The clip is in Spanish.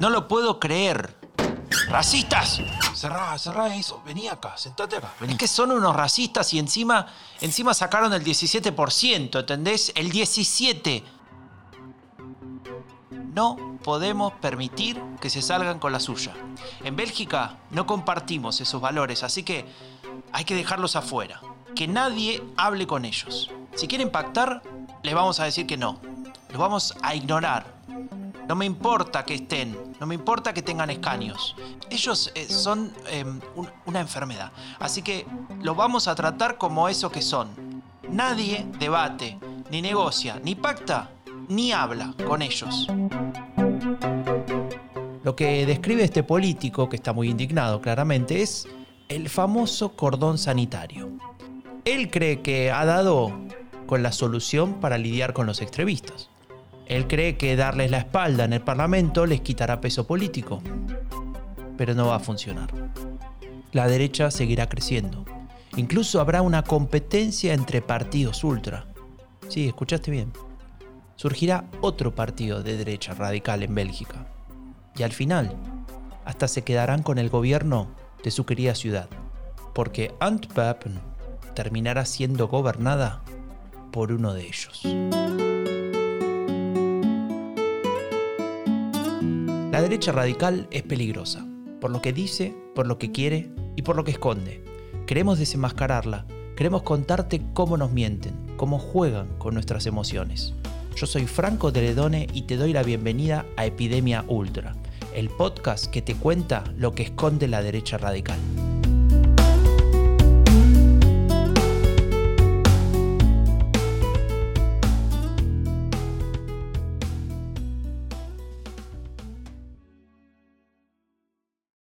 No lo puedo creer. ¡Racistas! Cerrá, cerrá eso. Vení acá, sentate acá. Vení. Es que son unos racistas y encima, encima sacaron el 17%, ¿entendés? El 17%. No podemos permitir que se salgan con la suya. En Bélgica no compartimos esos valores, así que hay que dejarlos afuera. Que nadie hable con ellos. Si quieren pactar, les vamos a decir que no. Los vamos a ignorar. No me importa que estén, no me importa que tengan escaños. Ellos eh, son un- una enfermedad. Así que los vamos a tratar como eso que son. Nadie debate, ni negocia, ni pacta, ni habla con ellos. Lo que describe este político, que está muy indignado claramente, es el famoso cordón sanitario. Él cree que ha dado con la solución para lidiar con los extremistas. Él cree que darles la espalda en el Parlamento les quitará peso político. Pero no va a funcionar. La derecha seguirá creciendo. Incluso habrá una competencia entre partidos ultra. Sí, escuchaste bien. Surgirá otro partido de derecha radical en Bélgica. Y al final, hasta se quedarán con el gobierno de su querida ciudad. Porque Antwerpen terminará siendo gobernada por uno de ellos. La derecha radical es peligrosa, por lo que dice, por lo que quiere y por lo que esconde. Queremos desenmascararla, queremos contarte cómo nos mienten, cómo juegan con nuestras emociones. Yo soy Franco Teledone y te doy la bienvenida a Epidemia Ultra, el podcast que te cuenta lo que esconde la derecha radical.